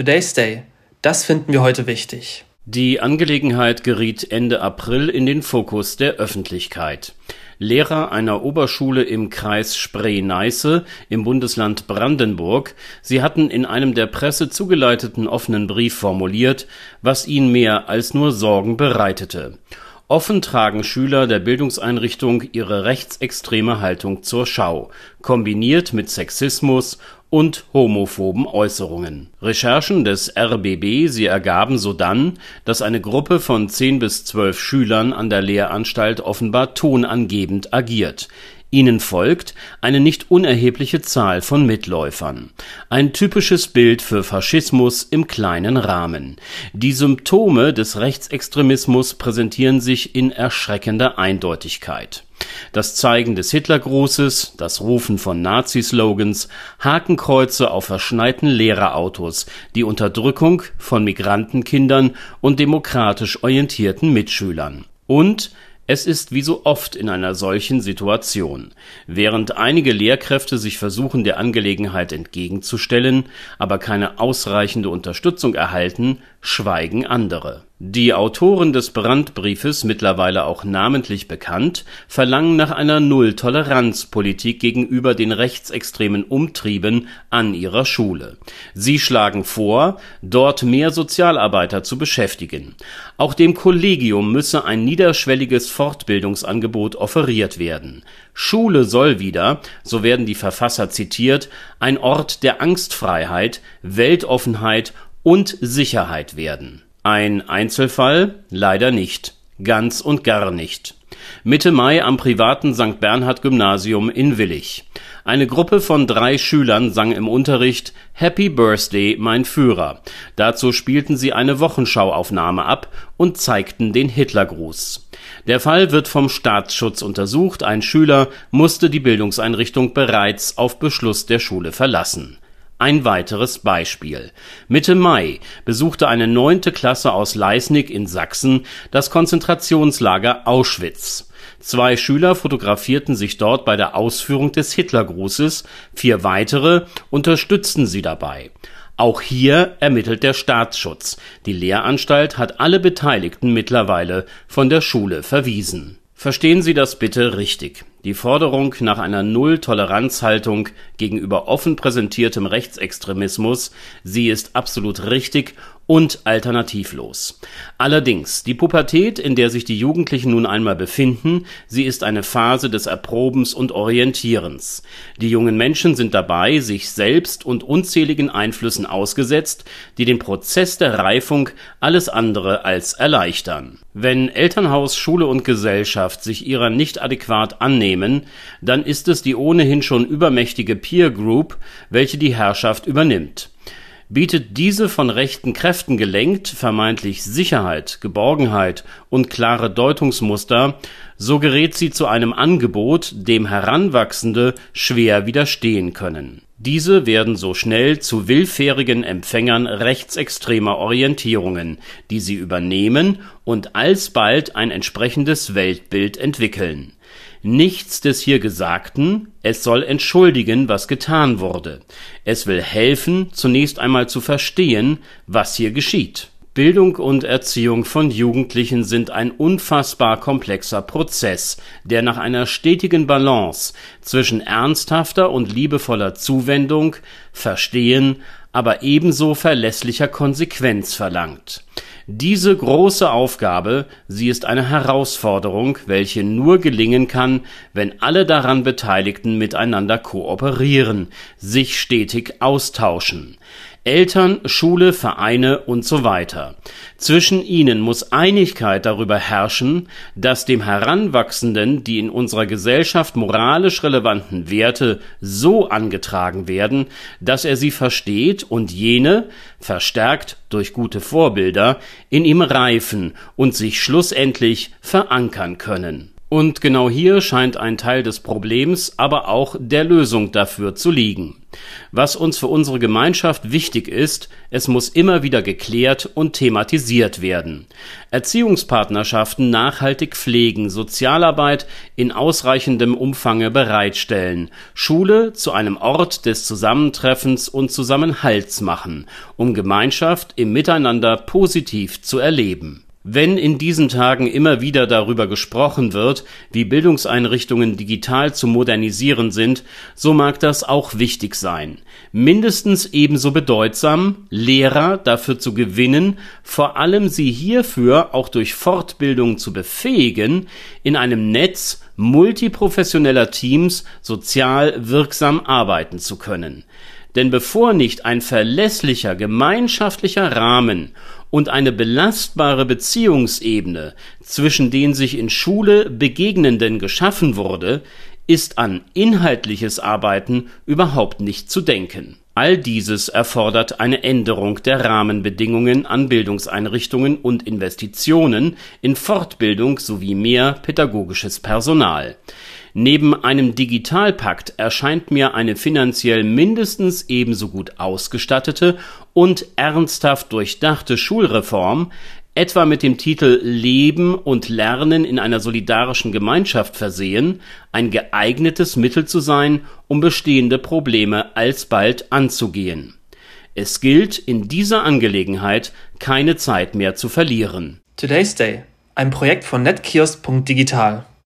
Today's Day. Das finden wir heute wichtig. Die Angelegenheit geriet Ende April in den Fokus der Öffentlichkeit. Lehrer einer Oberschule im Kreis Spree-Neiße im Bundesland Brandenburg, sie hatten in einem der Presse zugeleiteten offenen Brief formuliert, was ihnen mehr als nur Sorgen bereitete. Offen tragen Schüler der Bildungseinrichtung ihre rechtsextreme Haltung zur Schau, kombiniert mit Sexismus und homophoben Äußerungen. Recherchen des RBB, sie ergaben sodann, dass eine Gruppe von zehn bis zwölf Schülern an der Lehranstalt offenbar tonangebend agiert Ihnen folgt eine nicht unerhebliche Zahl von Mitläufern. Ein typisches Bild für Faschismus im kleinen Rahmen. Die Symptome des Rechtsextremismus präsentieren sich in erschreckender Eindeutigkeit. Das Zeigen des Hitlergrußes, das Rufen von Nazi-Slogans, Hakenkreuze auf verschneiten Lehrerautos, die Unterdrückung von Migrantenkindern und demokratisch orientierten Mitschülern. Und es ist wie so oft in einer solchen Situation. Während einige Lehrkräfte sich versuchen, der Angelegenheit entgegenzustellen, aber keine ausreichende Unterstützung erhalten, schweigen andere die Autoren des Brandbriefes, mittlerweile auch namentlich bekannt, verlangen nach einer Null-Toleranz-Politik gegenüber den rechtsextremen Umtrieben an ihrer Schule. Sie schlagen vor, dort mehr Sozialarbeiter zu beschäftigen. Auch dem Kollegium müsse ein niederschwelliges Fortbildungsangebot offeriert werden. Schule soll wieder, so werden die Verfasser zitiert, ein Ort der Angstfreiheit, Weltoffenheit und Sicherheit werden ein Einzelfall? Leider nicht. Ganz und gar nicht. Mitte Mai am privaten St. Bernhard Gymnasium in Willich. Eine Gruppe von drei Schülern sang im Unterricht Happy Birthday, mein Führer. Dazu spielten sie eine Wochenschauaufnahme ab und zeigten den Hitlergruß. Der Fall wird vom Staatsschutz untersucht. Ein Schüler musste die Bildungseinrichtung bereits auf Beschluss der Schule verlassen. Ein weiteres Beispiel. Mitte Mai besuchte eine neunte Klasse aus Leisnig in Sachsen das Konzentrationslager Auschwitz. Zwei Schüler fotografierten sich dort bei der Ausführung des Hitlergrußes, vier weitere unterstützten sie dabei. Auch hier ermittelt der Staatsschutz. Die Lehranstalt hat alle Beteiligten mittlerweile von der Schule verwiesen. Verstehen Sie das bitte richtig. Die Forderung nach einer Null-Toleranz-Haltung gegenüber offen präsentiertem Rechtsextremismus, sie ist absolut richtig und alternativlos. Allerdings, die Pubertät, in der sich die Jugendlichen nun einmal befinden, sie ist eine Phase des Erprobens und Orientierens. Die jungen Menschen sind dabei, sich selbst und unzähligen Einflüssen ausgesetzt, die den Prozess der Reifung alles andere als erleichtern. Wenn Elternhaus, Schule und Gesellschaft sich ihrer nicht adäquat annehmen, dann ist es die ohnehin schon übermächtige Peer Group, welche die Herrschaft übernimmt bietet diese von rechten Kräften gelenkt vermeintlich Sicherheit, Geborgenheit und klare Deutungsmuster, so gerät sie zu einem Angebot, dem Heranwachsende schwer widerstehen können. Diese werden so schnell zu willfährigen Empfängern rechtsextremer Orientierungen, die sie übernehmen und alsbald ein entsprechendes Weltbild entwickeln nichts des hier Gesagten, es soll entschuldigen, was getan wurde. Es will helfen, zunächst einmal zu verstehen, was hier geschieht. Bildung und Erziehung von Jugendlichen sind ein unfassbar komplexer Prozess, der nach einer stetigen Balance zwischen ernsthafter und liebevoller Zuwendung, Verstehen, aber ebenso verlässlicher Konsequenz verlangt. Diese große Aufgabe, sie ist eine Herausforderung, welche nur gelingen kann, wenn alle daran Beteiligten miteinander kooperieren, sich stetig austauschen. Eltern, Schule, Vereine und so weiter. Zwischen ihnen muss Einigkeit darüber herrschen, dass dem Heranwachsenden die in unserer Gesellschaft moralisch relevanten Werte so angetragen werden, dass er sie versteht und jene, verstärkt durch gute Vorbilder, in ihm reifen und sich schlussendlich verankern können. Und genau hier scheint ein Teil des Problems, aber auch der Lösung dafür zu liegen. Was uns für unsere Gemeinschaft wichtig ist, es muss immer wieder geklärt und thematisiert werden. Erziehungspartnerschaften nachhaltig pflegen, Sozialarbeit in ausreichendem Umfange bereitstellen, Schule zu einem Ort des Zusammentreffens und Zusammenhalts machen, um Gemeinschaft im Miteinander positiv zu erleben. Wenn in diesen Tagen immer wieder darüber gesprochen wird, wie Bildungseinrichtungen digital zu modernisieren sind, so mag das auch wichtig sein. Mindestens ebenso bedeutsam, Lehrer dafür zu gewinnen, vor allem sie hierfür auch durch Fortbildung zu befähigen, in einem Netz multiprofessioneller Teams sozial wirksam arbeiten zu können. Denn bevor nicht ein verlässlicher gemeinschaftlicher Rahmen und eine belastbare Beziehungsebene zwischen den sich in Schule Begegnenden geschaffen wurde, ist an inhaltliches Arbeiten überhaupt nicht zu denken. All dieses erfordert eine Änderung der Rahmenbedingungen an Bildungseinrichtungen und Investitionen in Fortbildung sowie mehr pädagogisches Personal. Neben einem Digitalpakt erscheint mir eine finanziell mindestens ebenso gut ausgestattete und ernsthaft durchdachte Schulreform, etwa mit dem Titel Leben und Lernen in einer solidarischen Gemeinschaft versehen, ein geeignetes Mittel zu sein, um bestehende Probleme alsbald anzugehen. Es gilt in dieser Angelegenheit keine Zeit mehr zu verlieren. Today's Day, ein Projekt von netkiosk.digital.